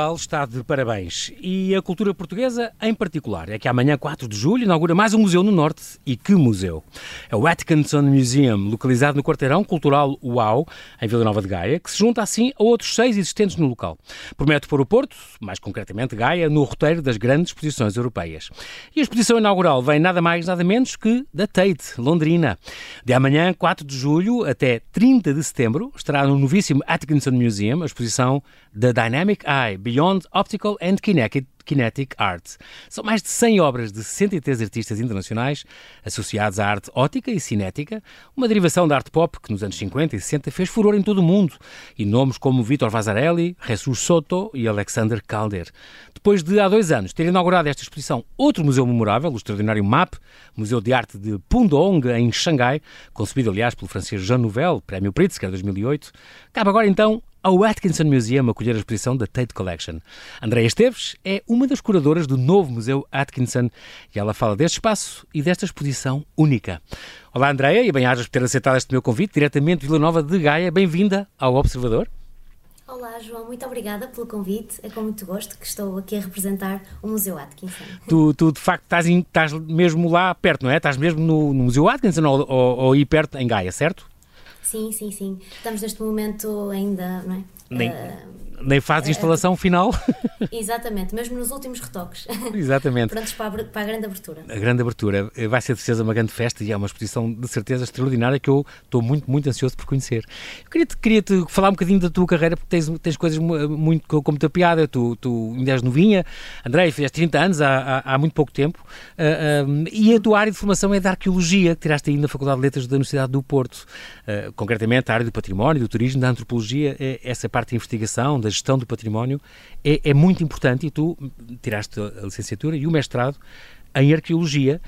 Portugal está de parabéns e a cultura portuguesa em particular. É que amanhã, 4 de julho, inaugura mais um museu no Norte. E que museu? É o Atkinson Museum, localizado no quarteirão cultural UAU, em Vila Nova de Gaia, que se junta assim a outros seis existentes no local. Promete pôr o Porto, mais concretamente Gaia, no roteiro das grandes exposições europeias. E a exposição inaugural vem nada mais, nada menos que da Tate, Londrina. De amanhã, 4 de julho, até 30 de setembro, estará no novíssimo Atkinson Museum a exposição The Dynamic Eye Beyond Optical and Kinetic, Kinetic Art. São mais de 100 obras de 63 artistas internacionais associados à arte ótica e cinética, uma derivação da arte pop que nos anos 50 e 60 fez furor em todo o mundo, e nomes como Vitor Vasarelli, Jesus Soto e Alexander Calder. Depois de, há dois anos, ter inaugurado esta exposição outro museu memorável, o extraordinário MAP, Museu de Arte de Pudong, em Xangai, concebido, aliás, pelo francês Jean Nouvel, Prémio Pritzker 2008, cabe agora então ao Atkinson Museum acolher a exposição da Tate Collection. Andréa Esteves é uma das curadoras do novo Museu Atkinson e ela fala deste espaço e desta exposição única. Olá Andréa e bem-ajas por ter aceitado este meu convite diretamente de Vila Nova de Gaia. Bem-vinda ao Observador. Olá, João, muito obrigada pelo convite. É com muito gosto que estou aqui a representar o Museu Atkinson. Tu, tu de facto, estás, estás, mesmo lá perto, não é? Estás mesmo no, no Museu Atkinson ou, ou, ou aí perto, em Gaia, certo? Sim, sim, sim. Estamos neste momento ainda, não é? Nem, uh, nem faz a instalação uh, final. Exatamente, mesmo nos últimos retoques. Exatamente. Prontos para a, para a, grande abertura. A grande abertura. Vai ser de certeza uma grande festa e é uma exposição de certeza extraordinária que eu estou muito, muito ansioso por conhecer. Eu queria-te queria -te falar um bocadinho da tua carreira porque tens, tens coisas muito com muita piada. Tu, tu ainda és novinha, André, fizeste 30 anos há, há, há muito pouco tempo uh, e a tua área de formação é da arqueologia, que tiraste aí na Faculdade de Letras da Universidade do Porto. Uh, concretamente, a área do património, do turismo, da antropologia, é essa parte de investigação, da gestão do património é, é muito importante e tu tiraste a licenciatura e o mestrado em arqueologia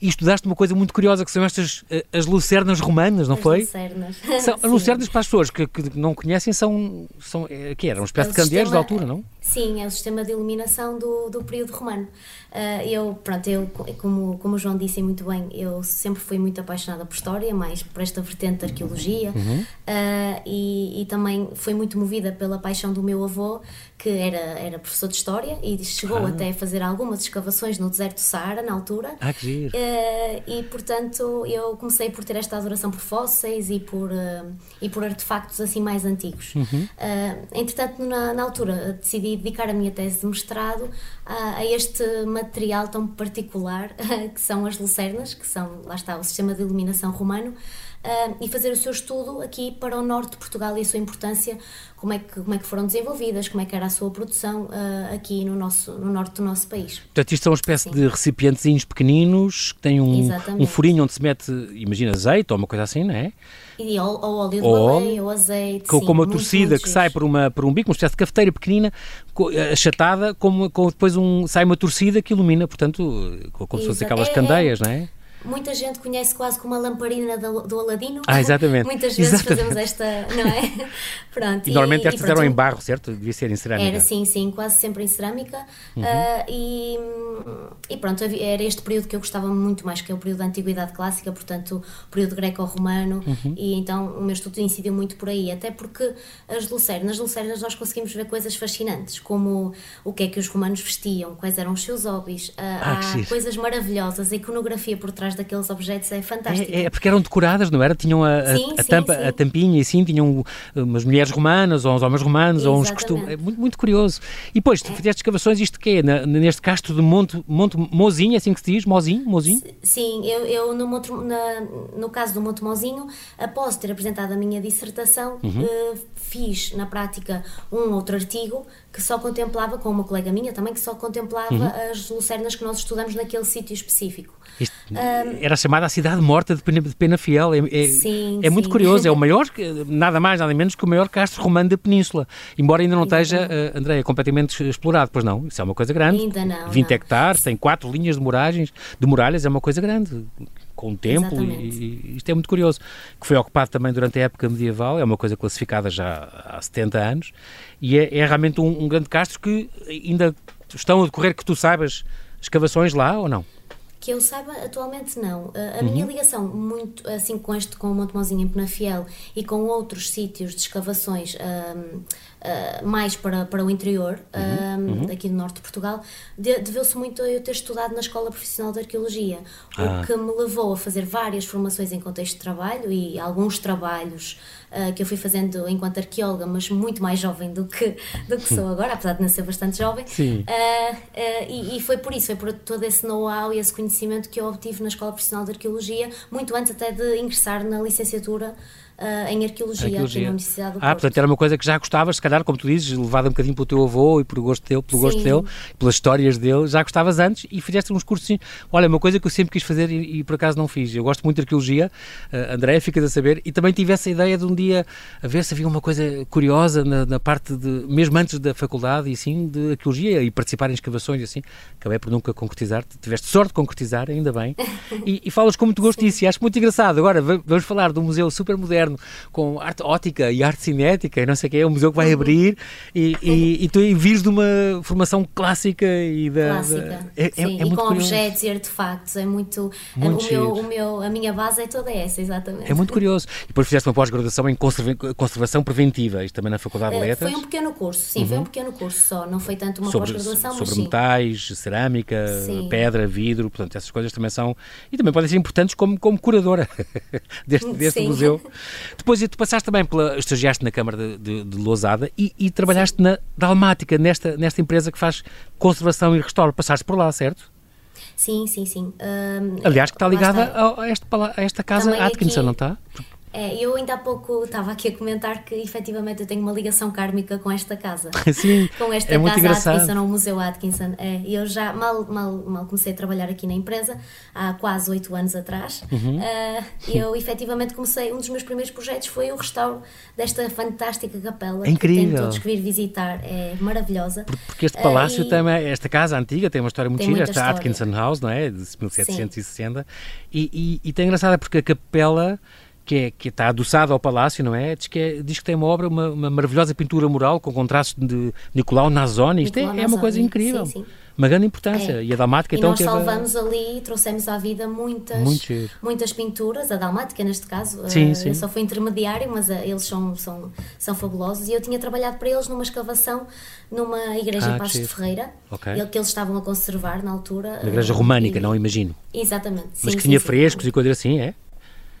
e estudaste uma coisa muito curiosa que são estas eh, as lucernas romanas, não as foi? Lucernas. São, as lucernas para as pessoas que, que não conhecem são, são é, que era uma espécie de candeeiros da altura, não? Sim, é o sistema de iluminação do, do período romano. Uh, eu, pronto, eu, como, como o João disse muito bem, eu sempre fui muito apaixonada por história, mais por esta vertente de arqueologia, uhum. uh, e, e, também fui muito movida pela paixão do meu avô, que era, era professor de história e chegou ah. até a fazer algumas escavações no deserto do Saara, na altura. Ah, que giro. Uh, e, portanto, eu comecei por ter esta adoração por fósseis e por, e por artefactos assim mais antigos. Uhum. entretanto, na, na altura, decidi dedicar a minha tese de mestrado a, a este material tão particular que são as lucernas, que são, lá está, o sistema de iluminação romano, uh, e fazer o seu estudo aqui para o norte de Portugal e a sua importância, como é que, como é que foram desenvolvidas, como é que era a sua produção uh, aqui no, nosso, no norte do nosso país. Portanto, isto são uma espécie Sim. de recipientezinhos pequeninos que têm um, um furinho onde se mete, imagina, azeite ou uma coisa assim, não é? E, ou, ou óleo de baleia, ou azeite. Com, sim, com uma torcida que sai por, uma, por um bico, uma espécie de cafeteira pequenina, eh, achatada, com, com depois um, sai uma torcida que ilumina, portanto, como se fossem aquelas é, candeias, não é? Muita gente conhece quase como a lamparina do, do Aladino. Ah, exatamente. Muitas vezes exatamente. fazemos esta, não é? pronto. E, normalmente e, estas eram em barro, certo? Devia ser em cerâmica. Era, sim, sim, quase sempre em cerâmica. Uhum. Uh, e, e pronto, era este período que eu gostava muito mais, que é o período da Antiguidade Clássica, portanto, o período greco-romano, uhum. e então o meu estudo incidiu muito por aí, até porque as lucernas, nas lucernas nós conseguimos ver coisas fascinantes, como o que é que os romanos vestiam, quais eram os seus hobbies, uh, ah, há coisas maravilhosas, a iconografia por trás daqueles objetos é fantástico. É, é porque eram decoradas, não era? Tinham a, a, sim, a sim, tampa, sim. a tampinha e assim, tinham umas mulheres romanas, ou uns homens romanos, Exatamente. ou uns costumes. É muito, muito curioso. E depois, tu é. fizeste escavações, isto que é? Na, neste castro de Monte, Monte Mozinho, é assim que se diz? Mozinho? Mozinho? Sim, eu, eu no, Monte, na, no caso do Monte Mozinho, após ter apresentado a minha dissertação, uhum. uh, fiz na prática um outro artigo que só contemplava, com uma colega minha também, que só contemplava uhum. as lucernas que nós estudamos naquele sítio específico. Isto, era chamada a cidade morta de Pena, de Penafiel. É, é, sim, é muito sim. curioso, é o maior, nada mais, nada menos que o maior castro romano da Península. Embora ainda não esteja, uh, Andréia, completamente explorado, pois não, isso é uma coisa grande. Ainda não. 20 não. hectares, tem quatro linhas de muralhas, de muralhas, é uma coisa grande com o tempo e, e, isto é muito curioso, que foi ocupado também durante a época medieval, é uma coisa classificada já há 70 anos e é, é realmente um, um, grande castro que ainda estão a decorrer, que tu saibas, escavações lá ou não? Que eu saiba, atualmente não. A, a uhum. minha ligação, muito assim com este, com o Monte Mozinho em Penafiel e com outros sítios de escavações um, uh, mais para, para o interior, uhum, uhum. aqui do norte de Portugal, deveu-se muito a eu ter estudado na Escola Profissional de Arqueologia, ah. o que me levou a fazer várias formações em contexto de trabalho e alguns trabalhos uh, que eu fui fazendo enquanto arqueóloga, mas muito mais jovem do que, do que sou agora, apesar de nascer bastante jovem. Sim. Uh, e, e, foi por isso, foi por todo esse know-how e esse conhecimento que eu obtive na Escola Profissional de Arqueologia, muito antes até de ingressar na licenciatura uh, em arqueologia, arqueologia, aqui na Universidade do Ah, portanto era uma coisa que já gostavas, se calhar, como tu dizes, levada um bocadinho pelo teu avô e pelo gosto dele, pelo Sim. gosto dele, pelas histórias dele, já gostavas antes e fizeste uns cursos. Olha, uma coisa que eu sempre quis fazer e, e por acaso não fiz. Eu gosto muito de arqueologia, uh, André, ficas a saber, e também tive essa ideia de um dia a ver se havia uma coisa curiosa na, na parte de, mesmo antes da faculdade e assim, de arqueologia e participar em escavações e assim. Acabei por nunca concretizar, tiveste sorte de concretizar, ainda bem. E, e falas com muito gosto disso e acho muito engraçado. Agora vamos falar de um museu super moderno com arte ótica e arte cinética e não sei o que é, um museu que vai uhum. abrir e, e, e tu vires de uma formação clássica e da... Clássica, da, é, é, sim, é, é e com curioso. objetos e artefactos, é muito... muito o, meu, o meu, a minha base é toda essa, exatamente. É muito curioso. E depois fizeste uma pós-graduação em conserva, conservação preventiva, isto também na Faculdade de eh, Letras? Foi um pequeno curso, sim, uhum. foi um pequeno curso só, não foi tanto uma pós-graduação, mas Sobre metais, cerâmica, sim. pedra, vidro, portanto essas coisas também são... E também podem ser importantes como, como curadora deste, deste museu. Depois tu passaste também pela. estagiaste na Câmara de, de, de Lousada e, e trabalhaste Sim. na Dalmática, nesta, nesta empresa que faz conservação e restauro. Passaste por lá, certo? Sim, sim, sim. Um, Aliás, que está ligada a, a, esta, a esta casa Atkinson, não está? É, eu ainda há pouco estava aqui a comentar que efetivamente eu tenho uma ligação kármica com esta casa. Sim, com esta é casa Atkinson, o Museu Atkinson. É, eu já mal, mal, mal comecei a trabalhar aqui na empresa, há quase oito anos atrás. Uhum. Uh, eu efetivamente comecei, um dos meus primeiros projetos foi o restauro desta fantástica capela. É incrível. Que tem todos que vir visitar, é maravilhosa. Porque este palácio uh, e... também, esta casa antiga tem uma história muito gira, esta história. Atkinson House, não é? De 1760. E, e, e tem engraçada porque a capela que, é, que está adoçado ao palácio, não é? Diz que, é, diz que tem uma obra, uma, uma maravilhosa pintura mural com contraste de Nicolau Nazoni. Isto é, é, uma coisa incrível. Sim, sim. Uma grande importância. É. E a Dalmática, e então. nós salvamos a... ali e trouxemos à vida muitas, muitas pinturas. A Dalmática, neste caso, sim, uh, sim. eu só fui intermediário, mas uh, eles são, são, são fabulosos. E eu tinha trabalhado para eles numa escavação numa igreja ah, em Passos de Ferreira, okay. que eles estavam a conservar na altura. Uma igreja românica, e... não imagino. Exatamente. Mas que tinha frescos e coisas assim, é?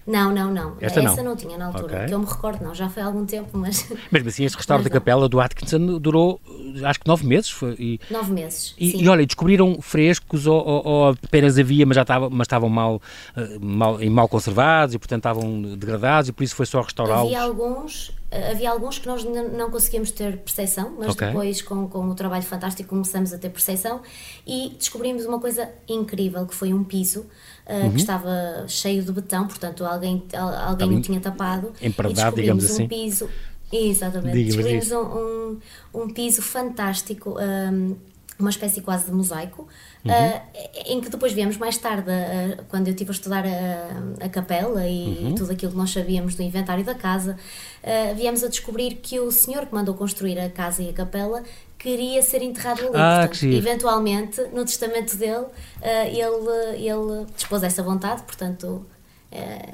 Não, não, não. Esta Essa não, não tinha na altura, okay. que eu me recordo, não. Já foi há algum tempo, mas. Mesmo assim, este restauro da capela do Atkinson durou acho que nove meses. Foi, e, nove meses. E, e olha, descobriram frescos ou, ou, ou, apenas havia, mas já estavam, mas estavam mal, eh, mal, mal conservados e, portanto, estavam degradados e por isso foi só restaurá-los? Havia alguns, eh, havia alguns que nós não conseguíamos ter percepção, mas okay. depois, com, com o trabalho fantástico, começamos a ter percepção e descobrimos uma coisa incrível que foi um piso uh, uhum. que estava cheio de betão, portanto alguém, alguém o tinha tapado. Empardado, digamos assim. um piso. Exatamente. Descobrimos um, um, um, piso fantástico, um, uma espécie quase de mosaico, uhum. uh, em que depois viemos mais tarde, uh, quando eu estive a estudar a, a capela e uhum. tudo aquilo que nós sabíamos do inventário da casa, uh, viemos a descobrir que o senhor que mandou construir a casa e a capela queria ser enterrado ali. Ah, portanto, eventualmente, no testamento dele, ele, ele dispôs essa vontade, portanto.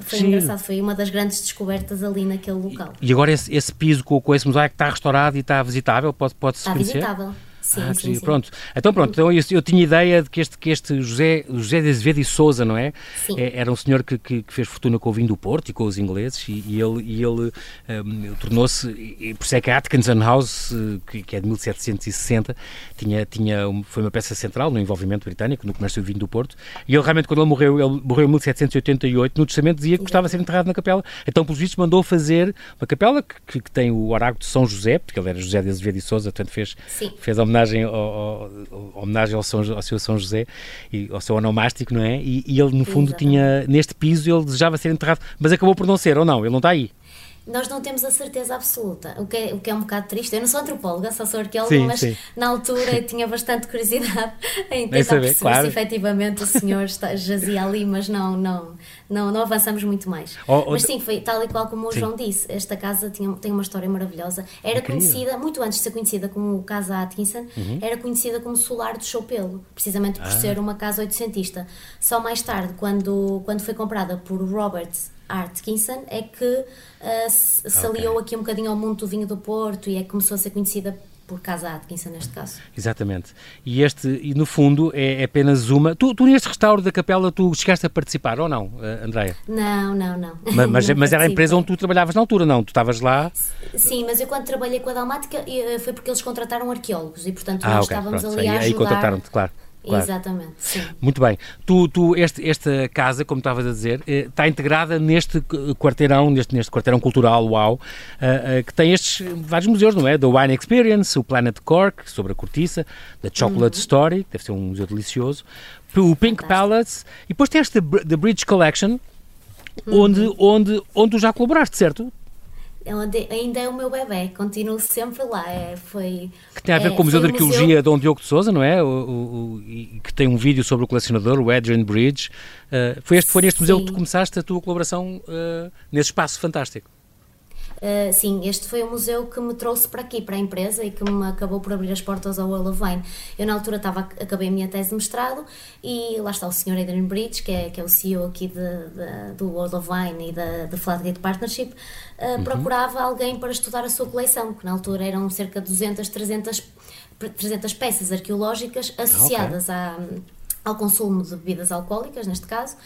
foi Sim. engraçado, foi uma das grandes descobertas ali naquele local. E agora esse, esse piso com, com esse mosaico está restaurado e está visitável? Pode-se pode está conhecer? visitável. Sim, ah, sim, sim. Pronto. Então, pronto, então eu, eu, tinha ideia de que este, que este José, José de Azevedo e Souza, não é? Sim. É, era um senhor que, que, que, fez fortuna com o vinho do Porto e com os ingleses e, e ele, e ele um, tornou-se, por isso é que a Atkinson House, que, que, é de 1760, tinha, tinha, foi uma peça central no envolvimento britânico, no comércio do vinho do Porto, e ele realmente, quando ele morreu, ele morreu em 1788, no testamento dizia que gostava de ser enterrado na capela. Então, pelos vistos, mandou fazer uma capela que, que tem o oráculo de São José, porque ele era José de Azevedo e Souza, portanto fez, fez homenagem ao, ao homenagem ao, São, ao seu São José e ao seu onomástico, não é? E, e ele, no fundo, Exatamente. tinha, neste piso, ele desejava ser enterrado, mas acabou por não ser, ou não? Ele não está aí nós não temos a certeza absoluta, o que é, o que é um bocado triste. Eu não sou antropóloga, só sou arqueóloga, sim, mas sim. na altura eu tinha bastante curiosidade em tentar saber, perceber claro. se efetivamente o senhor está, jazia ali, mas não, não, não, não avançamos muito mais. Oh, oh, mas sim, foi tal e qual como o sim. João disse, esta casa tinha, tem uma história maravilhosa. Era Incrível. conhecida, muito antes de ser conhecida como Casa Atkinson, uhum. era conhecida como Solar do Choupelo, precisamente por ah. ser uma casa oitocentista. Só mais tarde, quando, quando foi comprada por Robert Atkinson é que uh, se, Ok. aliou aqui um bocadinho ao mundo do vinho do Porto e é que começou a ser conhecida por Casa Atkinson neste caso. Exatamente. E este, e no fundo, é, é apenas uma. Tu, tu neste restauro da capela, tu chegaste a participar ou não, eh, Andréia? Não, não, não. Ma- Mas, Não mas era a empresa onde tu trabalhavas na altura, não? Tu estavas lá. Sim, mas eu quando trabalhei com a Dalmática eh, foi porque eles contrataram arqueólogos e portanto Ah, nós ok. estávamos Pronto. ali Aí, a aí ajudar. contrataram-te, claro. Claro. Exatamente, sim. Muito bem. Tu, tu este, esta casa, como estavas a dizer, eh, está integrada neste qu- quarteirão, neste, neste quarteirão cultural, uau, eh, eh, que tem estes vários museus, não é? Da Wine Experience, o Planet Cork, sobre a cortiça, da Chocolate Story, que deve ser um museu delicioso, o Pink Fantástico. Palace, e depois tem esta The Bridge Collection, onde, onde, onde tu já colaboraste, certo? É onde- ainda é o meu bebê, continuo sempre lá. É, foi, Que tem a ver é, com o Museu de foi um Arqueologia Dom Diogo de Souza, não é? O, o- o- e que tem um vídeo sobre o colecionador, o Adrian Bridge. Uh, foi, este, foi neste museu que tu Sim. começaste a tua colaboração uh, nesse espaço fantástico. Uh, sim, este foi o museu que me trouxe para aqui, para a empresa e que me acabou por abrir as portas ao World of Wine. Eu, na altura, estava, acabei a minha tese de mestrado e lá está o Sr. Adrian Bridge, que é, que é o CEO aqui de, de- do World of Wine e da da Flatgate Partnership, uh, procurava alguém para estudar a sua coleção, que na altura eram cerca de 200, 300, 300 peças arqueológicas associadas à, ao consumo de bebidas alcoólicas, neste caso.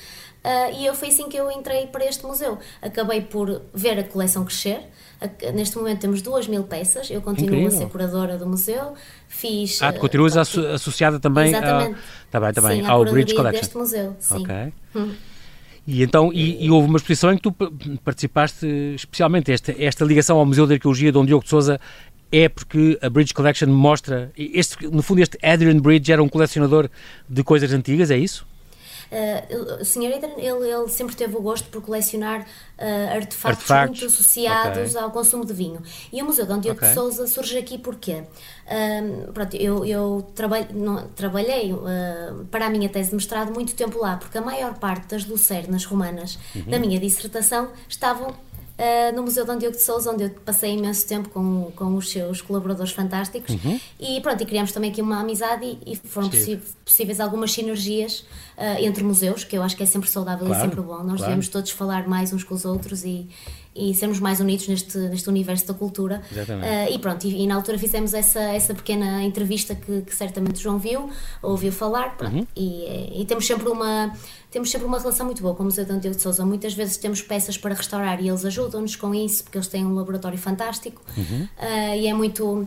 Ah, e eu foi assim que eu entrei para este museu. Acabei por ver a coleção crescer. A- Neste momento temos duas mil peças. Eu continuo Incrível. a ser curadora do museu. Fiz. Ah, tu continuas asso- associada também, Exatamente. tá bem, tá bem, Sim, ao Bridge Collection. deste museu. Sim. Ok. E então, e, e houve uma exposição em que tu pa- participaste especialmente. Esta, esta ligação ao Museu de Arqueologia Dom Diogo de Souza é porque a Bridge Collection mostra. Este, no fundo, este Adrian Bridge era um colecionador de coisas antigas, é isso? Uh, o Sr. Adrian, ele, ele sempre teve o gosto por colecionar uh, artefactos, Artefactos, muito associados ok. ao consumo de vinho. E o Museu Dom Diogo Ok. de Souza surge aqui porque um, pronto, eu, eu trabalho, não- trabalhei uh, para a minha tese de mestrado muito tempo lá, porque a maior parte das lucernas romanas Uhum. da minha dissertação estavam Uh, no Museu Dom Diogo de Souza, onde eu passei imenso tempo com, com os seus colaboradores fantásticos e pronto, e criámos também aqui uma amizade e, e foram possíveis algumas sinergias uh, entre museus, que eu acho que é sempre saudável Claro, e sempre bom. Nós claro. devemos todos falar mais uns com os outros e, e sermos mais unidos neste, neste universo da cultura. Exatamente. Uh, e pronto, e, e na altura fizemos essa, essa pequena entrevista que, que certamente o João viu, ouviu falar, pronto, Uhum. e, e temos sempre uma temos sempre uma relação muito boa com o Museu Dom Diogo de Souza. Muitas vezes temos peças para restaurar e eles ajudam-nos com isso, porque eles têm um laboratório fantástico Uh, e é muito.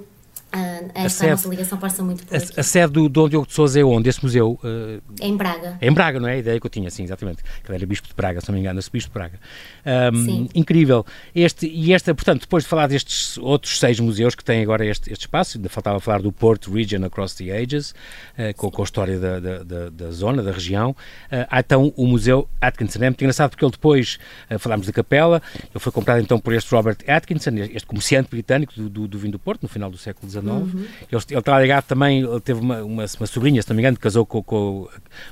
Uh, esta sede- nossa ligação passa muito por aqui. A, a sede do Dom Diogo de Souza é onde? Esse museu? uh, É em Braga. É em Braga, não é? A ideia que eu tinha, sim, exatamente. Que era Bispo de Braga, se não me engano, esse Bispo de Braga. Sim. incrível. Este, e esta, portanto, depois de falar destes outros seis museus que têm agora este, este espaço, ainda faltava falar do Porto Region Across the Ages, eh, com, com a história da, da, da- da zona, da região. Eh, há então o Museu Atkinson. É muito engraçado porque ele depois, falámos da capela, ele foi comprado então por este Robert Atkinson, este comerciante britânico do, do, do vinho do Porto, no final do século XIX. Ele, ele está ligado também, ele teve uma, uma, uma sobrinha, se não me engano, que casou com, com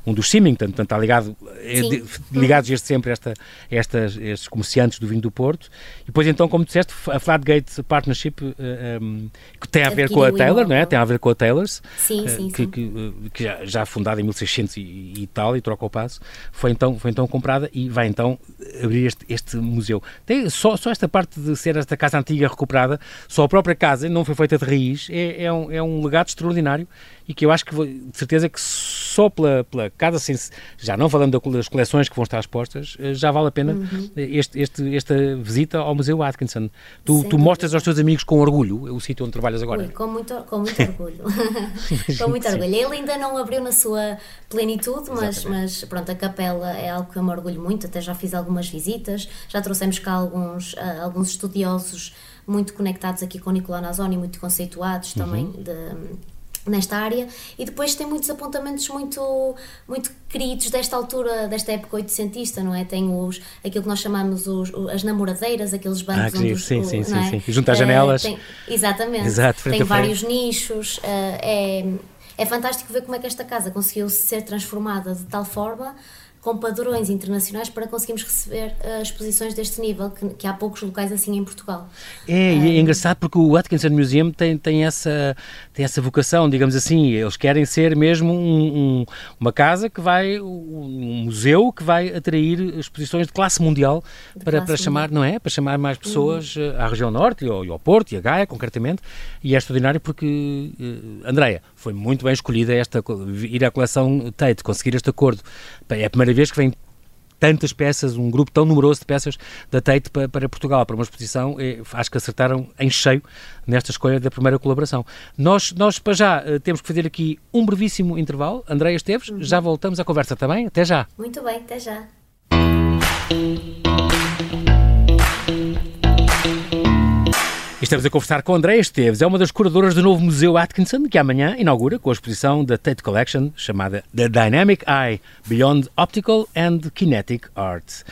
um dos Symington, portanto está ligado, é de- ligados desde sempre a esta, estas, estes comerciantes do vinho do Porto. E depois então, como disseste, a Flatgate Partnership, eh, um, que tem a ver com a Adquiriu Taylor, não é? tem a ver com a Taylor's, Sim, eh, sim, que, sim. que, eh, que já, já fundada em 1600 e, e tal, e troca o passo, foi então, foi então comprada e vai então abrir este, este museu. Tem só, só esta parte de ser esta casa antiga recuperada, só a própria casa não foi feita de raiz, é, é, um, é um legado extraordinário e que eu acho que de certeza que só pela, pela casa, se- já não falando da- das coleções que vão estar expostas, eh, já vale a pena Uhum. este, este- esta visita ao Museu Atkinson. Tu, tu mostras aos teus amigos com orgulho o sítio onde trabalhas agora. Ui, com muito, com muito orgulho. com muito orgulho. Ele ainda não abriu na sua plenitude, mas, mas pronto, a capela é algo que eu me orgulho muito. Até já fiz algumas visitas, já trouxemos cá alguns, ah, alguns estudiosos muito conectados aqui com o Nicolau Nazoni, muito conceituados também Uhum. de- nesta área e depois tem muitos apontamentos muito muito queridos desta altura, desta época oitocentista, não é? Tem os, aquilo que nós chamamos os, as namoradeiras, aqueles bancos Ah, onde os- Sim, o- sim, é? sim. Junto às Eh, janelas. tem- exatamente. Exato, tem vários nichos, eh, é, é fantástico ver como é que esta casa conseguiu ser transformada de tal forma com padrões internacionais para conseguirmos receber uh, exposições deste nível, que, que, há poucos locais assim em Portugal. É, um, é engraçado porque o Atkinson Museum tem, tem, essa, tem essa vocação, digamos assim, eles querem ser mesmo um, um, uma casa que vai, um museu que vai atrair exposições de classe mundial de para, classe para chamar, não é? Para chamar mais pessoas uhum. à região norte, e ao, e ao Porto, e a Gaia, concretamente, e é extraordinário porque, uh, Andreia, foi muito bem escolhida esta, ir à coleção Tate, conseguir este acordo. É a primeira vez que vem tantas peças, um grupo tão numeroso de peças da Tate para, para Portugal, para uma exposição, eh, acho que acertaram em cheio nesta escolha da primeira colaboração. Nós, nós para já, eh, temos que fazer aqui um brevíssimo intervalo. Andréia Esteves, uhum. já voltamos à conversa também. Até já. Muito bem, até já. Estamos a conversar com Andréa Esteves, é uma das curadoras do novo Museu Atkinson, que amanhã inaugura com a exposição da Tate Collection chamada The Dynamic Eye Beyond Optical and Kinetic Art.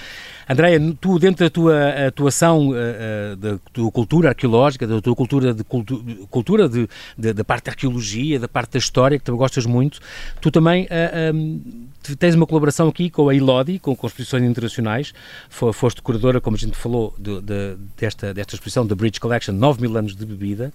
Andréia, tu, dentro da tua atuação uh, uh, da tua cultura arqueológica, da tua cultura de cultu cultura de, de, da parte da arqueologia, da parte da história, que tu gostas muito, tu também eh, um, tens uma colaboração aqui com a ILODI, com, exposições internacionais, foste curadora, como a gente falou, de, de, desta, desta exposição, da Bridge Collection, 9 mil anos de bebida,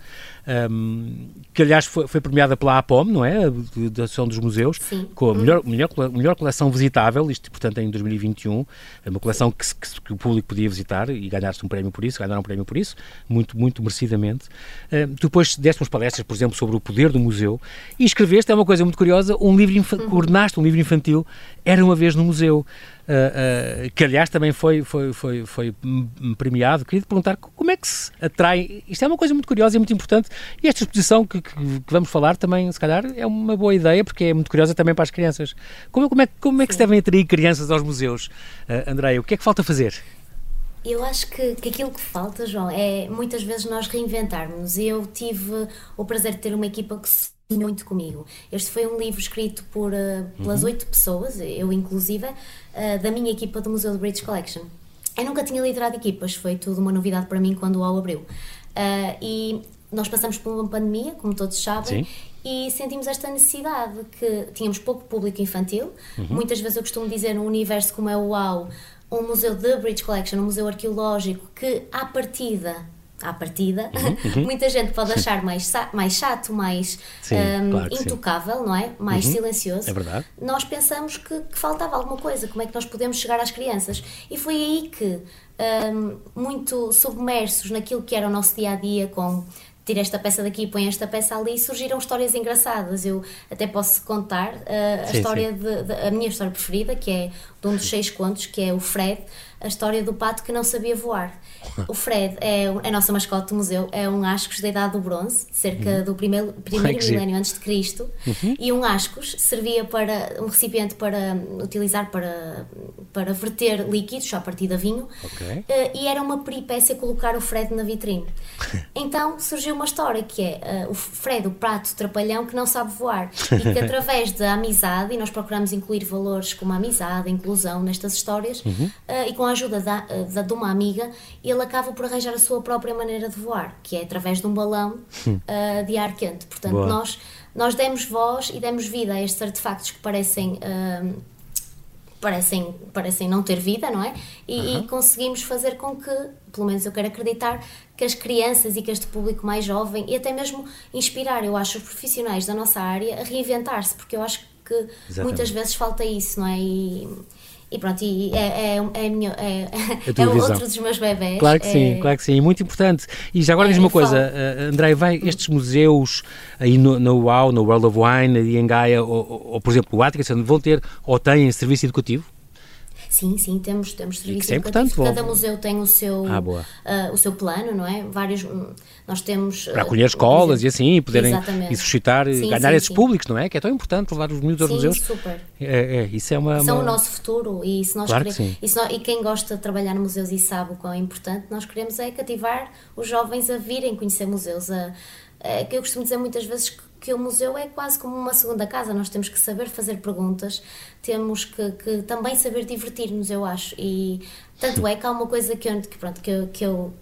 um, que aliás foi, foi, premiada pela APOM, não é? Da Associação dos Museus, Sim. com a melhor, melhor, melhor coleção visitável, isto portanto em 2021, é uma coleção que, que o público podia visitar e ganhar-se um prémio por isso, ganhar um prémio por isso, muito, muito merecidamente. Uh, depois deste umas palestras, por exemplo, sobre o poder do museu e escreveste, é uma coisa muito curiosa, um livro, uhum. coordenaste um livro infantil, Era uma vez no museu. Uh, uh, que aliás também foi, foi, foi, foi premiado. Queria te perguntar como é que se atrai. Isto é uma coisa muito curiosa e muito importante. E esta exposição que, que, que vamos falar também, se calhar, é uma boa ideia porque é muito curiosa também para as crianças. Como, como é, como é que se devem atrair crianças aos museus, uh, Andréia? O que é que falta fazer? Eu acho que, que aquilo que falta, João, é muitas vezes nós reinventarmos. Eu tive o prazer de ter uma equipa que se muito comigo. Este foi um livro escrito por, uh, pelas uhum. oito pessoas, eu inclusive, uh, da minha equipa do Museu do British Collection. Eu nunca tinha liderado equipas, foi tudo uma novidade para mim quando o AU abriu. Uh, e nós passamos por uma pandemia, como todos sabem, Sim. e sentimos esta necessidade que tínhamos pouco público infantil. Uhum. Muitas vezes eu costumo dizer, num universo como é o UAU, um museu de British Collection, um museu arqueológico que, à partida, à partida, uhum, uhum. muita gente pode achar mais, mais chato, mais sim, um, claro intocável, sim. não é? Mais uhum, silencioso. É verdade. Nós pensamos que, que, faltava alguma coisa, como é que nós podemos chegar às crianças? E foi aí que, um, muito submersos naquilo que era o nosso dia a dia, com tira esta peça daqui e põe esta peça ali, surgiram histórias engraçadas. Eu até posso contar uh, a sim, história de, de, a minha história preferida, que é de um dos seis contos, que é o Fred, a história do pato que não sabia voar. O Fred é a nossa mascote do museu, é um ascos da idade do bronze, cerca uhum. do primeiro, primeiro milénio antes de Cristo, uhum. e um ascos servia para um recipiente para utilizar para, para verter líquidos, a partir da vinho, okay. uh, e era uma peripécia colocar o Fred na vitrine. Então surgiu uma história que é uh, o Fred, o prato trapalhão que não sabe voar, e que através da amizade, e nós procuramos incluir valores como a amizade, a inclusão nestas histórias, uhum. uh, e com a ajuda da, da, de uma amiga, ele acaba por arranjar a sua própria maneira de voar, que é através de um balão uh, de ar quente. Portanto, nós, nós demos voz e demos vida a estes artefactos que parecem. Uh, parecem, parecem não ter vida, não é? E, uhum. e, conseguimos fazer com que, pelo menos eu quero acreditar, que as crianças e que este público mais jovem e até mesmo inspirar, eu acho, os profissionais da nossa área a reinventar-se, porque eu acho que Exatamente. muitas vezes falta isso, não é? E, e pronto, e é, é, é, minha, é, é outro dos meus bebés. Claro que sim, é claro que sim, muito importante. E já agora diz uma coisa, uh, André, vai estes museus aí no, no UAU, no World of Wine e em Gaia, ou, ou, ou por exemplo o Atkinson, vão ter ou têm serviço educativo? Sim, sim, temos, temos serviços é importante. Cada museu tem o seu, ah, uh, o seu plano, não é? Vários, nós temos... Para acolher escolas e assim, e poderem e suscitar, sim, ganhar sim, esses sim. públicos, não é? Que é tão importante levar os miúdos aos museus. Sim, super. É, é, isso é uma... São uma... o nosso futuro e se nós claro queremos, e, se nós, e quem gosta de trabalhar no museus e sabe o quão é importante, nós queremos é cativar os jovens a virem conhecer museus, a, a, que eu costumo dizer muitas vezes que que o museu é quase como uma segunda casa. Nós temos que saber fazer perguntas, temos que, que também saber divertir-nos, eu acho. E tanto é que há uma coisa que eu, que, pronto, que eu, que eu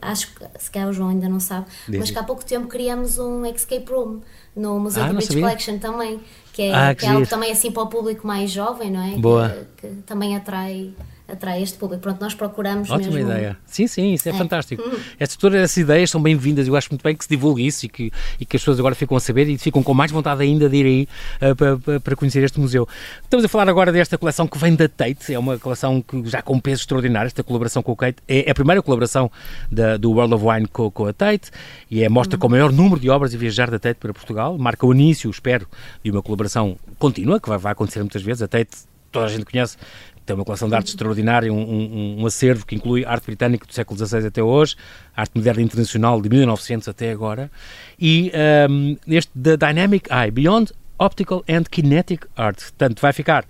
acho que se calhar o João ainda não sabe, Diz mas que há pouco tempo criamos um escape room no Museu ah, do British Collection também, que é, ah, que que é algo também assim para o público mais jovem, não é? Boa. Que, que também atrai atrai este público. Pronto, nós procuramos Ótima mesmo... ideia. Sim, sim, isso é, é. fantástico. Hum. Essas, todas essas ideias são bem-vindas. Eu acho muito bem que se divulgue isso e que, e que as pessoas agora ficam a saber e ficam com mais vontade ainda de ir aí uh, para, para conhecer este museu. Estamos a falar agora desta coleção que vem da Tate. É uma coleção que já com peso extraordinário. Esta colaboração com o Kate é, a primeira colaboração da, do World of Wine com, com a Tate e é mostra hum. com o maior número de obras a viajar da Tate para Portugal. Marca o início, espero, de uma colaboração contínua que vai, vai acontecer muitas vezes. A Tate toda a gente conhece, tem uma coleção de arte extraordinária, um, um, um, acervo que inclui arte britânica do século XVI até hoje, arte moderna internacional de 1900 até agora, e um, este The Dynamic Eye, Beyond Optical and Kinetic Art. Portanto, vai ficar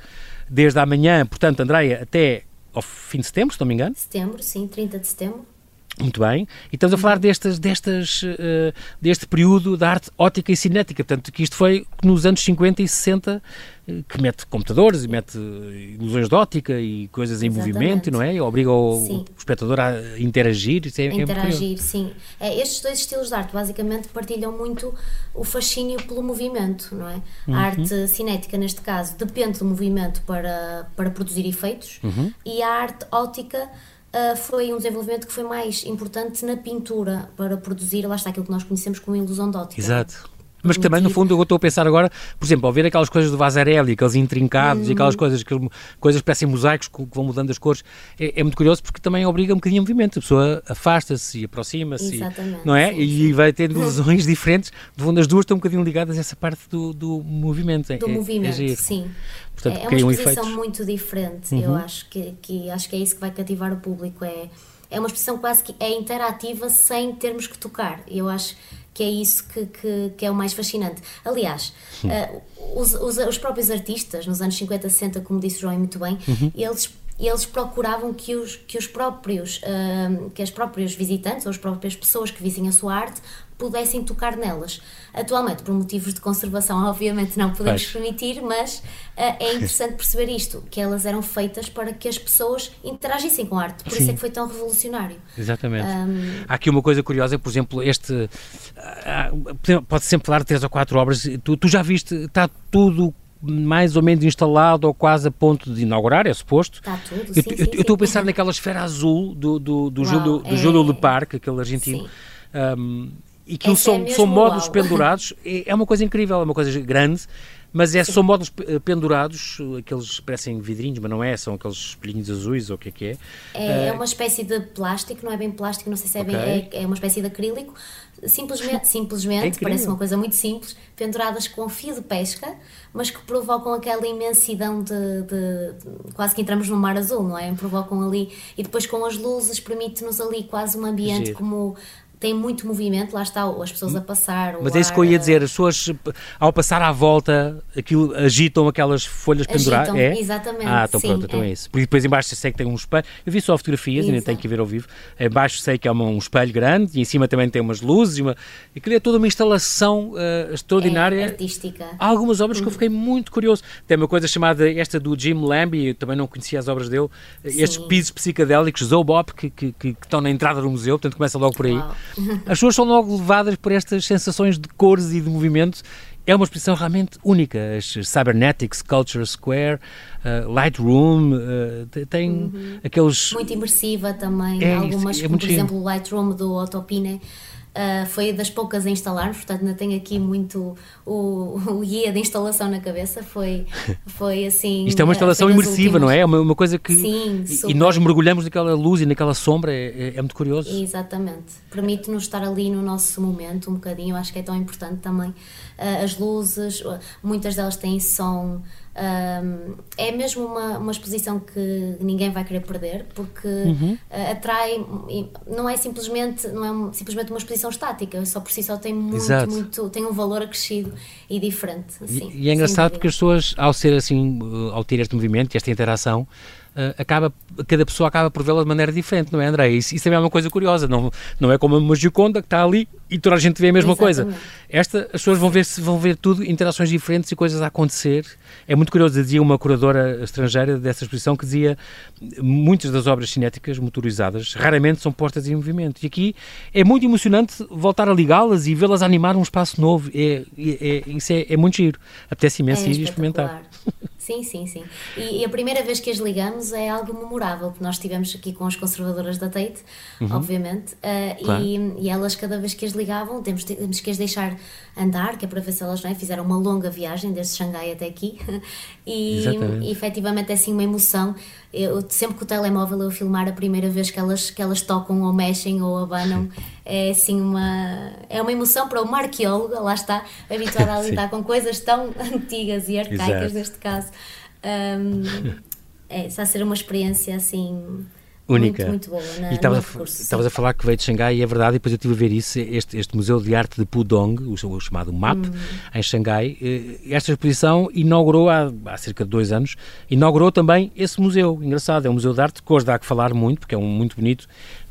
desde amanhã, portanto, Andreia, até ao fim de setembro, se não me engano. Setembro, sim, 30 de setembro. Muito bem. E estamos a falar destas, destas, uh, deste período da arte ótica e cinética. Portanto, que isto foi nos anos 50 e 60 uh, que mete computadores e mete ilusões de ótica e coisas em Exatamente. movimento, não é? Obriga o, o, espectador a interagir. Isso é, é interagir, é sim. É, estes dois estilos de arte basicamente partilham muito o fascínio pelo movimento, não é? Uhum. A arte cinética, neste caso, depende do movimento para, para produzir efeitos uhum. e a arte ótica uh, foi um desenvolvimento que foi mais importante na pintura para produzir, lá está aquilo que nós conhecemos como ilusão de ótica. Exato. Mas que também, no fundo, eu estou a pensar agora, por exemplo, ao ver aquelas coisas do Vasarelli, aqueles intrincados hum. e aquelas coisas que coisas parecem mosaicos que, vão mudando as cores, é, é, muito curioso porque também obriga um bocadinho a movimento. A pessoa afasta-se e aproxima-se, não é? Sim, e sim. vai tendo visões diferentes, de onde as duas estão um bocadinho ligadas a essa parte do, do movimento. É, do é, movimento, é sim. Portanto, é, é uma exposição muito diferente. Uhum. Eu acho que, que, acho que é isso que vai cativar o público. É, é uma exposição quase que é interativa sem termos que tocar. Eu acho que é isso que, que, que é o mais fascinante. Aliás, uh, os, os, os, próprios artistas, nos anos 50, 60, como disse o João muito bem, uhum. eles eles procuravam que os, que os próprios uh, que as próprios visitantes ou as próprias pessoas que visem a sua arte pudessem tocar nelas. Atualmente, por motivos de conservação, obviamente não podemos permitir, mas uh, é interessante perceber isto, que elas eram feitas para que as pessoas interagissem com a arte, por Sim. isso é que foi tão revolucionário. Exatamente. Um, Há aqui uma coisa curiosa, por exemplo, este uh, pode sempre falar de três ou quatro obras, tu, tu já viste, está tudo mais ou menos instalado ou quase a ponto de inaugurar, é suposto. Está tudo, eu, sim, eu, eu estou a pensar naquela esfera azul do, do, do Uau, Júlio, do é, Júlio Leparc, aquele argentino. Um, e que são, é são módulos pendurados, é, é uma coisa incrível, é uma coisa grande, mas é, são módulos eh, pendurados, aqueles parecem vidrinhos, mas não é, são aqueles espelhinhos azuis ou o que é que é. É, é uma espécie de plástico, não é bem plástico, não sei se é okay. bem, é, é uma espécie de acrílico, simplesmente, simplesmente é parece uma coisa muito simples, penduradas com fio de pesca, mas que provocam aquela imensidão de, de, de, quase que entramos no mar azul, não é? Provocam ali e depois com as luzes permite-nos ali quase um ambiente Giro. como tem muito movimento, lá está, as pessoas a passar. Mas é isso que eu ia dizer, as pessoas ao passar à volta aquilo, agitam aquelas folhas penduradas. É? Exatamente. Ah, então sim, pronto, então é. é isso. Porque depois embaixo sei que tem um espelho. Eu vi só fotografias, Exato. ainda tenho que ver ao vivo. Embaixo sei que é um espelho grande e em cima também tem umas luzes. Uma... Aquilo é toda uma instalação uh, extraordinária. É artística. Há algumas obras que eu fiquei muito curioso. Tem uma coisa chamada esta do Jim Lambie, eu também não conhecia as obras dele. Sim. Estes pisos psicadélicos, Zobop, que, que, que, que, estão na entrada do museu, portanto começa logo por aí. Uau. As pessoas são logo levadas por estas sensações de cores e de movimento. É uma exposição realmente única. As Cybernetics, Culture Square, uh, Lightroom, uh, tem uhum. aqueles. Muito imersiva também. É, Algumas, é como por exemplo o Lightroom do Otopine Uh, foi das poucas a instalar, portanto ainda tenho aqui muito o, o guia de instalação na cabeça. Foi, foi assim. Isto é uma instalação imersiva, últimas... não é? É uma, uma coisa que. Sim, super. E nós mergulhamos naquela luz e naquela sombra, é, é, é muito curioso. Exatamente. Permite-nos estar ali no nosso momento um bocadinho, eu acho que é tão importante também. Uh, as luzes, muitas delas têm som. Um, é mesmo uma, uma exposição que ninguém vai querer perder porque uhum. uh, atrai não é simplesmente não é simplesmente uma exposição estática só por si só tem muito Exato. muito tem um valor acrescido e diferente assim, e, e, é engraçado porque as pessoas ao ser assim ao ter este movimento e esta interação acaba, cada pessoa acaba por vê-la de maneira diferente, não é, André? Isso, isso também é uma coisa curiosa, não, não é como uma Gioconda que está ali e toda a gente vê a mesma Exatamente. coisa. Esta, as pessoas vão ver, vão ver tudo, interações diferentes e coisas a acontecer. É muito curioso, dizia uma curadora estrangeira dessa exposição que dizia muitas das obras cinéticas motorizadas raramente são postas em movimento. E aqui é muito emocionante voltar a ligá-las e vê-las animar um espaço novo. É, é, é isso é, é, muito giro. Apetece imenso é ir experimentar. Sim, sim, sim. E, e, a primeira vez que as ligamos é algo memorável, porque nós estivemos aqui com as conservadoras da Tate, uhum. obviamente, uh, claro. e, e, elas, cada vez que as ligavam, temos, temos que as deixar andar, que é para ver se elas não é, fizeram uma longa viagem desde Xangai até aqui, e, e efetivamente é assim uma emoção. Eu, sempre que o telemóvel eu filmar a primeira vez que elas, que elas tocam ou mexem ou abanam, é assim uma, é uma emoção para uma arqueóloga, lá está, habituada a lidar com coisas tão antigas e arcaicas Exato. neste caso. Um, é, está a ser uma experiência assim única. Muito, muito boa. Na, e estavas a, falar que veio de Xangai e é verdade, e depois eu estive a ver isso, este, este Museu de Arte de Pudong, o, o chamado MAP, hum. em Xangai. Eh, esta exposição inaugurou há, há cerca de dois anos, inaugurou também esse museu. Engraçado, é um museu de arte que hoje dá a que falar muito, porque é um muito bonito,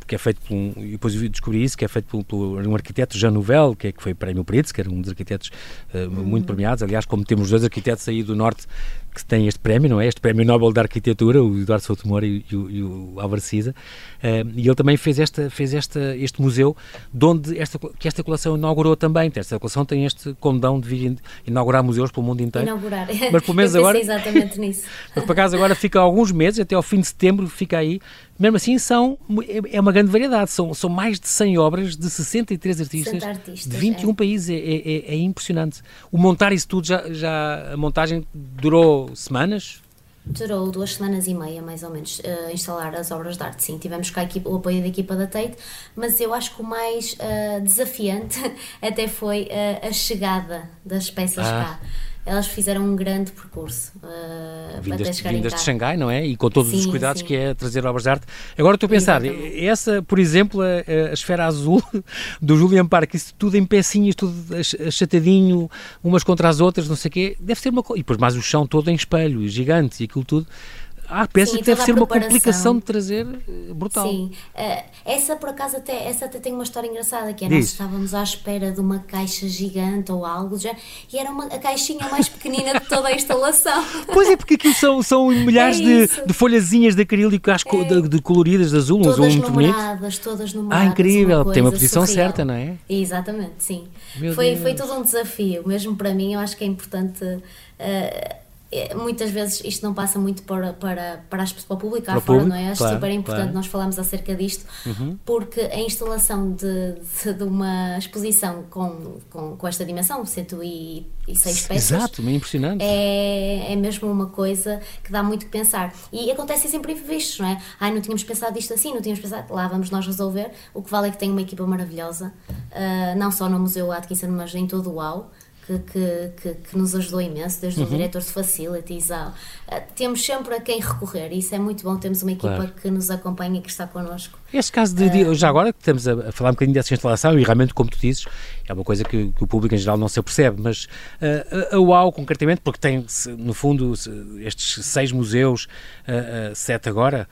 que é feito por um, e depois descobri isso, que é feito por, por um arquiteto, Jean Nouvel, que, é, que foi prémio Pritzker, um dos arquitetos uh, muito premiados, aliás, como temos dois arquitetos aí do Norte que têm este prémio, não é? Este prémio Nobel da Arquitetura, o Eduardo Souto Moura e, e, e, o Álvaro uh, e ele também fez, esta, fez esta, este museu, de onde esta, que esta coleção inaugurou também, esta coleção tem este condão de vir inaugurar museus pelo mundo inteiro. Inaugurar, mas pelo menos agora, exatamente nisso. mas por acaso agora fica alguns meses, até ao fim de setembro fica aí, mesmo assim são, é, é uma grande variedade, são, são mais de 100 obras de 63 artistas, artistas de 21 é. países, é, é, é, impressionante. O montar isso tudo, já, já a montagem durou semanas? Durou duas semanas e meia, mais ou menos, uh, instalar as obras de arte. Sim, tivemos cá equipa, o apoio da equipa da Tate, mas eu acho que o mais uh, desafiante até foi uh, a chegada das peças ah. cá elas fizeram um grande percurso uh, vindas, até chegarem vindas de Xangai, não é? E com todos sim, os cuidados sim. que é trazer obras de arte. Agora estou a pensar, Exatamente. essa, por exemplo, a, a, esfera azul do Julian Park, isso tudo em pecinhas, tudo achatadinho, umas contra as outras, não sei o quê, deve ser uma coisa. E depois mais o chão todo em espelho, gigante e aquilo tudo ah, penso Sim, que deve ser uma complicação de trazer eh, brutal. Sim, uh, essa por acaso até, essa até tem uma história engraçada, que é Diz. nós estávamos à espera de uma caixa gigante ou algo já, e era uma, a caixinha mais pequenina de toda a instalação. Pois é, porque aquilo são, são milhares é de, de folhazinhas de acrílico acho, é. de, de, coloridas de azul, todas um azul muito numeradas, bonito. Todas numeradas, Ah, incrível, tem uma posição surreal. certa, não é? Exatamente, sim. foi, foi todo um desafio, mesmo para mim, eu acho que é importante. Uh, muitas vezes isto não passa muito para, para, para, as, para o público fora, não é? Acho claro, super importante claro. nós falarmos acerca disto, uhum. porque a instalação de, de, de, uma exposição com, com, com esta dimensão, 106 peças, Exato, é impressionante. É, é mesmo uma coisa que dá muito que pensar. E acontece sempre imprevistos, não é? Ai, não tínhamos pensado isto assim, não tínhamos pensado, lá vamos nós resolver. O que vale é que tem uma equipa maravilhosa, uh, não só no Museu Atkinson, mas em todo o UAU que, que, que, que, nos ajudou imenso, desde uhum. o diretor de facilities ao, uh, temos sempre a quem recorrer e isso é muito bom, temos uma equipa claro. que nos acompanha e que está connosco. Este caso de, de, já agora que estamos a, falar um bocadinho dessa instalação e realmente, como tu dizes, é uma coisa que, que o público em geral não se apercebe, mas uh, a UAU concretamente, porque tem no fundo estes seis museus, uh, sete agora,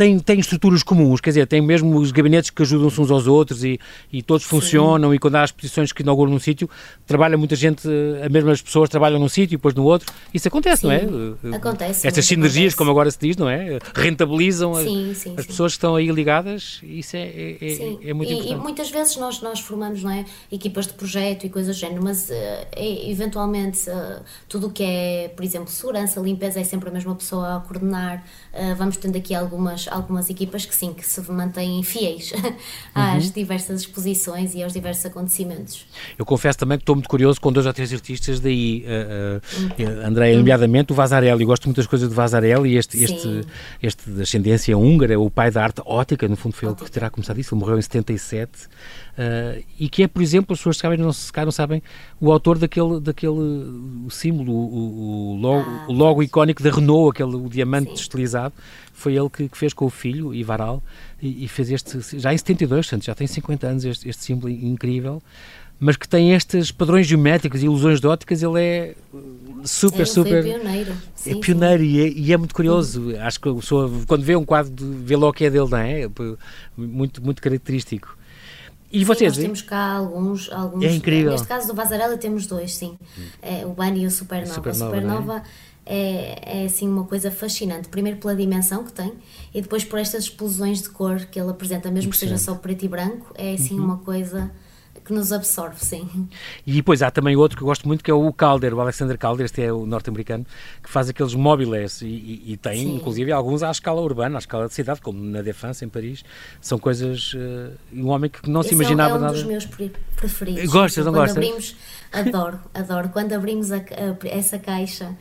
tem, tem estruturas comuns, quer dizer, tem mesmo os gabinetes que ajudam-se uns aos outros e, e todos Sim. funcionam e quando há exposições que inauguram num sítio, trabalha muita gente, as mesmas pessoas trabalham num sítio e depois no outro. Isso acontece, sim. não é? Acontece. Estas sinergias, acontece. como agora se diz, não é? Rentabilizam sim, sim, as, pessoas que estão aí ligadas, isso é, é, é, é muito e, importante. E muitas vezes nós, nós formamos, não é? Equipas de projeto e coisas do género, mas uh, eventualmente uh, tudo o que é, por exemplo, segurança, limpeza, é sempre a mesma pessoa a coordenar. Uh, vamos tendo aqui algumas algumas equipas que sim, que se mantêm fiéis às uhum. diversas exposições e aos diversos acontecimentos. Eu confesso também que estou muito curioso com dois ou três artistas daí, uh, uh, André, nomeadamente o Vasarelli, gosto muito das coisas de Vasarelli, este, este, este de ascendência húngara, o pai da arte ótica, no fundo foi ele que terá começado isso, ele morreu em 77, uh, e que é, por exemplo, as pessoas sabem, não, se não sabem, o autor daquele, daquele símbolo, o, o logo, ah, o logo icónico da Renault, aquele o diamante sim. estilizado, foi ele que, que, fez com o filho, Ivaral, e, e, fez este, já em 72, portanto, já tem 50 anos, este, este símbolo incrível. mas que tem estes padrões geométricos e ilusões de óticas, ele é super, é, super. Pioneiro. é pioneiro e é, e é, muito curioso. Uhum. Acho que a pessoa, quando vê um quadro, vê logo que é dele, não é? Muito, muito característico. E sim, vocês? Nós temos cá alguns, alguns. É incrível. Neste caso do Vazarella temos dois, sim. Hum. É, o Bunny e o Supernova. Supernova a Supernova é? É, é assim uma coisa fascinante. Primeiro pela dimensão que tem e depois por estas explosões de cor que ele apresenta, mesmo que seja só preto e branco, é assim uhum. uma coisa que nos absorve, sim. E depois há também outro que eu gosto muito, que é o Calder, o Alexander Calder, este é o norte-americano, que faz aqueles móveis e, e, e, tem, sim. inclusive, alguns à escala urbana, à escala de cidade, como na Défense, em Paris. São coisas... Uh, um homem que não Esse se imaginava é um, nada... dos meus preferidos. Gostas, não Quando gostas? abrimos, adoro, adoro. Quando abrimos a, a, essa caixa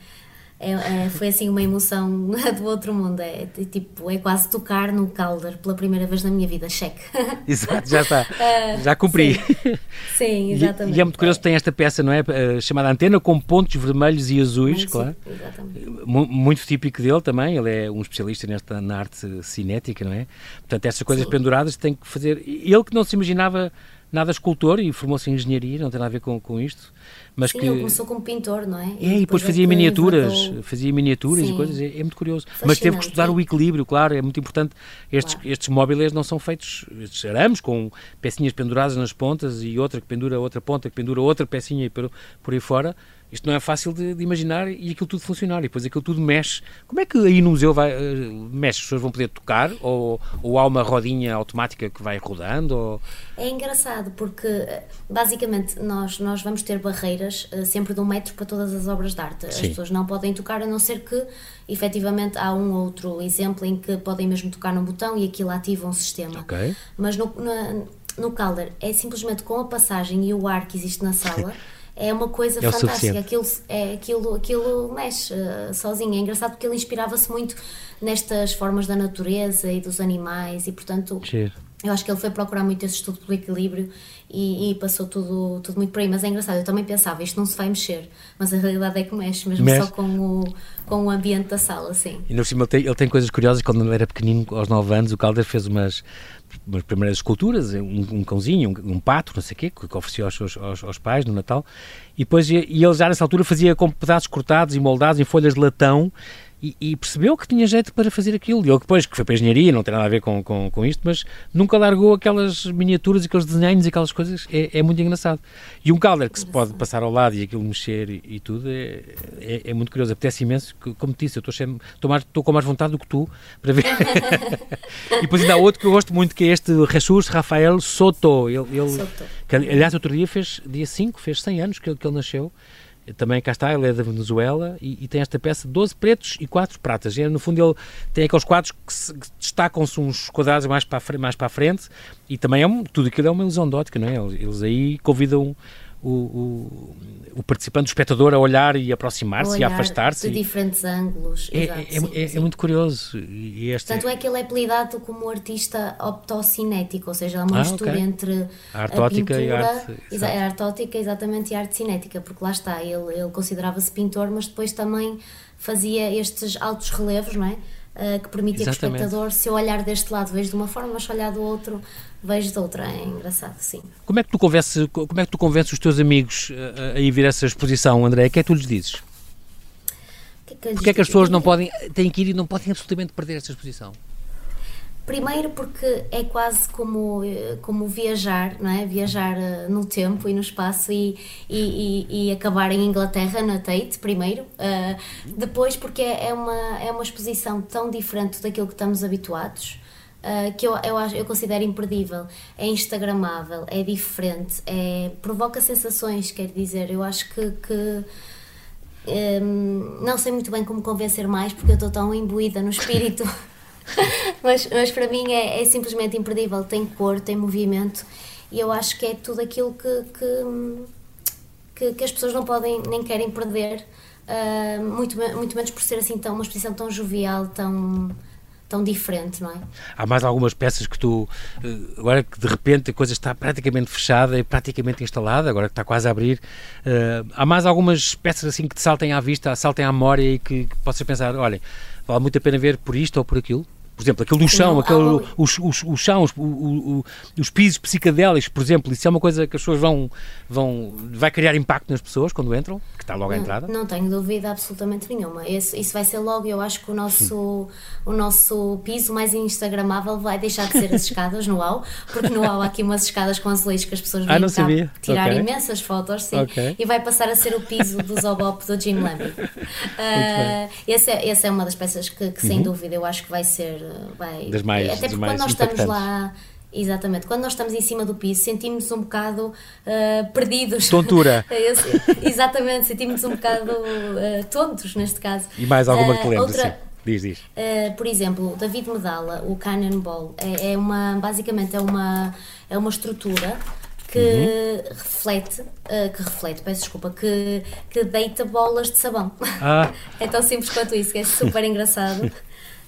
é, é, foi assim uma emoção do outro mundo. É, tipo, é quase tocar no Calder pela primeira vez na minha vida. Cheque. Exato, já está. Uh, já cumpri. Sim, sim exatamente. E, e, é muito curioso que tem esta peça, não é? Uh, chamada Antena, com pontos vermelhos e azuis, muito claro. Sim, exatamente. Muito típico dele também. Ele é um especialista nesta, na arte cinética, não é? Portanto, essas coisas sim. penduradas tem que fazer. Ele que não se imaginava nada escultor e formou-se em engenharia, não tem nada a ver com, com isto. Mas Sim, que... ele começou como pintor, não é? É, e depois, depois fazia miniaturas, inventou... fazia miniaturas Sim. e coisas, é, é muito curioso. Mas teve que estudar o equilíbrio, claro, é muito importante. Estes, claro. estes móveis não são feitos, estes arames com pecinhas penduradas nas pontas e outra que pendura outra ponta, que pendura outra pecinha e por, por aí fora isto não é fácil de, de, imaginar e aquilo tudo funcionar. E depois aquilo tudo mexe. Como é que aí no museu vai, uh, mexe? As pessoas vão poder tocar? Ou, ou há uma rodinha automática que vai rodando? Ou... É engraçado porque, eh, basicamente, nós, nós vamos ter barreiras uh, sempre de um metro para todas as obras de arte. As Sim. pessoas não podem tocar a não ser que, efetivamente, há um outro exemplo em que podem mesmo tocar num botão e aquilo ativa um sistema. Okay. Mas no, no, no Calder é simplesmente com a passagem e o ar que existe na sala. é uma coisa é fantástica. Aquilo, é, aquilo, aquilo mexe uh, sozinho. É engraçado porque ele inspirava-se muito nestas formas da natureza e dos animais e, portanto, eu acho que ele foi procurar muito esse estudo pelo equilíbrio e, e, passou tudo, tudo muito por aí. Mas é engraçado, eu também pensava, isto não se vai mexer, mas a realidade é que mexe, mesmo mexe. só com o, com o ambiente da sala, sim. E no cima ele tem, ele tem coisas curiosas, quando ele era pequenino, aos 9 anos, o Calder fez umas, umas primeiras esculturas, um, um cãozinho, um, um, pato, não sei o quê, que, que oferecia aos, aos, aos, pais no Natal, e depois e ele já nessa altura fazia com pedaços cortados e moldados em folhas de latão, e, e, percebeu que tinha jeito para fazer aquilo. E ele depois, que foi para a engenharia, não tem nada a ver com, com, com isto, mas nunca largou aquelas miniaturas, aqueles desenhos, aquelas coisas. É, é muito engraçado. E um calder que se pode passar ao lado e aquilo mexer e, e tudo é, é, é, muito curioso. Apetece imenso, que, como te disse, eu estou, estou, mais, estou com mais vontade do que tu para ver. e depois ainda há outro que eu gosto muito, que é este Jesus Rafael Soto. Ele, ele Soto. Que, aliás, outro dia fez, dia 5, fez 100 anos que, que ele nasceu também cá está, ele é da Venezuela e, e, tem esta peça 12 pretos e 4 pratas. E, no fundo ele tem aqueles quadros que, que destacam-se uns quadrados mais para, a, mais para a frente e também é um, tudo aquilo é uma ilusão de ótica, não é? Eles, eles aí convidam o, o, o, participante, o espectador, a olhar e aproximar-se e afastar-se. De diferentes ângulos. É, Exato, é, sim, é, sim. é, muito curioso. E este... Tanto é que ele é apelidado como artista optocinético, ou seja, é uma ah, mistura okay. entre a arte a pintura, e a arte. Exa a arte ótica, exatamente, e a arte cinética, porque lá está, ele, ele considerava-se pintor, mas depois também fazia estes altos relevos, não é? Uh, que permitia que o espectador, se eu olhar deste lado, vejo de uma forma, mas se olhar do outro, vejo de outra. É engraçado, sim. Como é que tu convences, como é que tu convences os teus amigos a, a ir ver essa exposição, André? O que é que tu lhes dizes? Que é que Porque é que as pessoas não podem, têm que ir e não podem absolutamente perder esta exposição? Primeiro porque é quase como, como viajar, não é? Viajar no tempo e no espaço e, e, e, e, acabar em Inglaterra, na Tate, primeiro. Uh, depois porque é, é, uma, é uma exposição tão diferente daquilo que estamos habituados. Uh, que eu, eu, eu considero imperdível, é instagramável, é diferente, é, provoca sensações, quer dizer, eu acho que, que um, não sei muito bem como convencer mais porque eu estou tão imbuída no espírito. Mas, mas para mim é, é, simplesmente imperdível. Tem cor, tem movimento e eu acho que é tudo aquilo que, que, que, que as pessoas não podem nem querem perder, uh, muito, muito menos por ser assim tão, uma exposição tão jovial, tão tão diferente, não é? Há mais algumas peças que tu, eh, agora que de repente a coisa está praticamente fechada e praticamente instalada, agora que está quase a abrir, uh, há mais algumas peças assim que te saltem à vista, saltem à memória e que, que possas pensar, olhem, vale muito a pena ver por isto ou por aquilo? Por exemplo, aquele do chão, aquele, os, os, os chãos, o, o, os pisos psicadélicos, por exemplo, isso é uma coisa que as pessoas vão, vão. vai criar impacto nas pessoas quando entram, que está logo à entrada? Não tenho dúvida absolutamente nenhuma. Isso, isso vai ser logo, eu acho que o nosso, o nosso piso mais instagramável vai deixar de ser as escadas no UAU, porque no UAU há aqui umas escadas com azulejos que as pessoas vêm ah, tirar okay. imensas fotos, sim, okay. e vai passar a ser o piso do Zobop do Jim Lammy. Uh, essa, é, essa é uma das peças que, que sem uhum. dúvida eu acho que vai ser vai, das mais, até porque quando nós estamos lá Exatamente. Quando nós estamos em cima do piso, sentimos um bocado uh, perdidos. Tontura. Exatamente, sentimos um bocado uh, tontos neste caso. E mais alguma que lembres? Outra, Diz, diz. Uh, por exemplo, David Medalla, o Cannonball, é, é, uma, basicamente é uma, é uma estrutura que uhum. reflete, uh, que reflete, peço desculpa, que, que deita bolas de sabão. Ah. é tão simples quanto isso, que é super engraçado.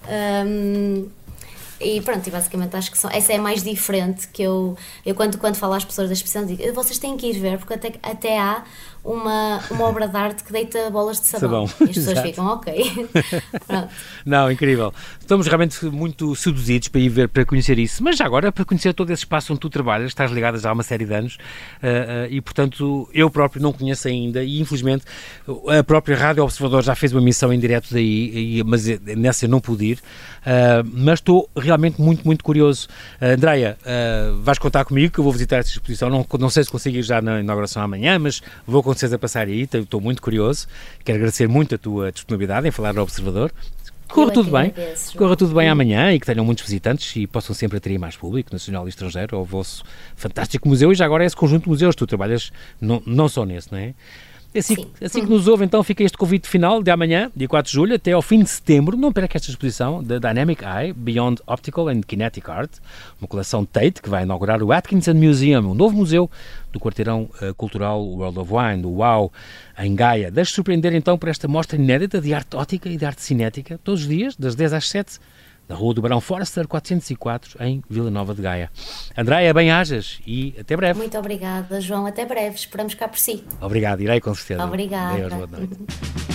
Um, e pronto, e basicamente acho que são, essa é mais diferente que eu, eu quando, quando falo às pessoas da exposição, digo, vocês têm que ir ver, porque até, até há uma, uma obra de arte que deita bolas de sabão. sabão. E as pessoas ficam, ok. Não, incrível. Estamos realmente muito seduzidos para ir ver, para conhecer isso. Mas já agora, para conhecer todo esse espaço onde tu trabalhas, estás ligada já há uma série de anos uh, uh, e, portanto, eu próprio não conheço ainda e, infelizmente, a própria Rádio Observador já fez uma missão em direto daí, e, mas nessa eu não pude ir. Uh, mas estou realmente muito, muito curioso. Uh, Andreia, vais contar comigo que eu vou visitar esta exposição. Não, não sei se consigo ir já na inauguração amanhã, mas vou com certeza passar aí, estou muito curioso. Quero agradecer muito a tua disponibilidade em falar no Observador. Corra tudo bem, agradeço, corra tudo bem amanhã e que tenham muitos visitantes e possam sempre atrair mais público, nacional e estrangeiro, ao vosso fantástico museu e já agora é esse conjunto de museus, tu trabalhas não, não só nesse, não é? Assim, assim que nos ouve, então, fica este convite final de amanhã, dia 4 de julho, até ao fim de setembro. Não perca esta exposição da Dynamic Eye, Beyond Optical and Kinetic Art, uma coleção Tate que vai inaugurar o Atkinson Museum, um novo museu do quarteirão uh, cultural World of Wine, do UAU, em Gaia. Deixe surpreender então por esta mostra inédita de arte ótica e de arte cinética, todos os dias, das 10 às 7 na Rua do Barão Forster 404, em Vila Nova de Gaia. Andréia, bem-ajas e até breve. Muito obrigada, João. Até breve. Esperamos cá por si. Obrigado, irei com certeza. Obrigada. Deus, boa noite.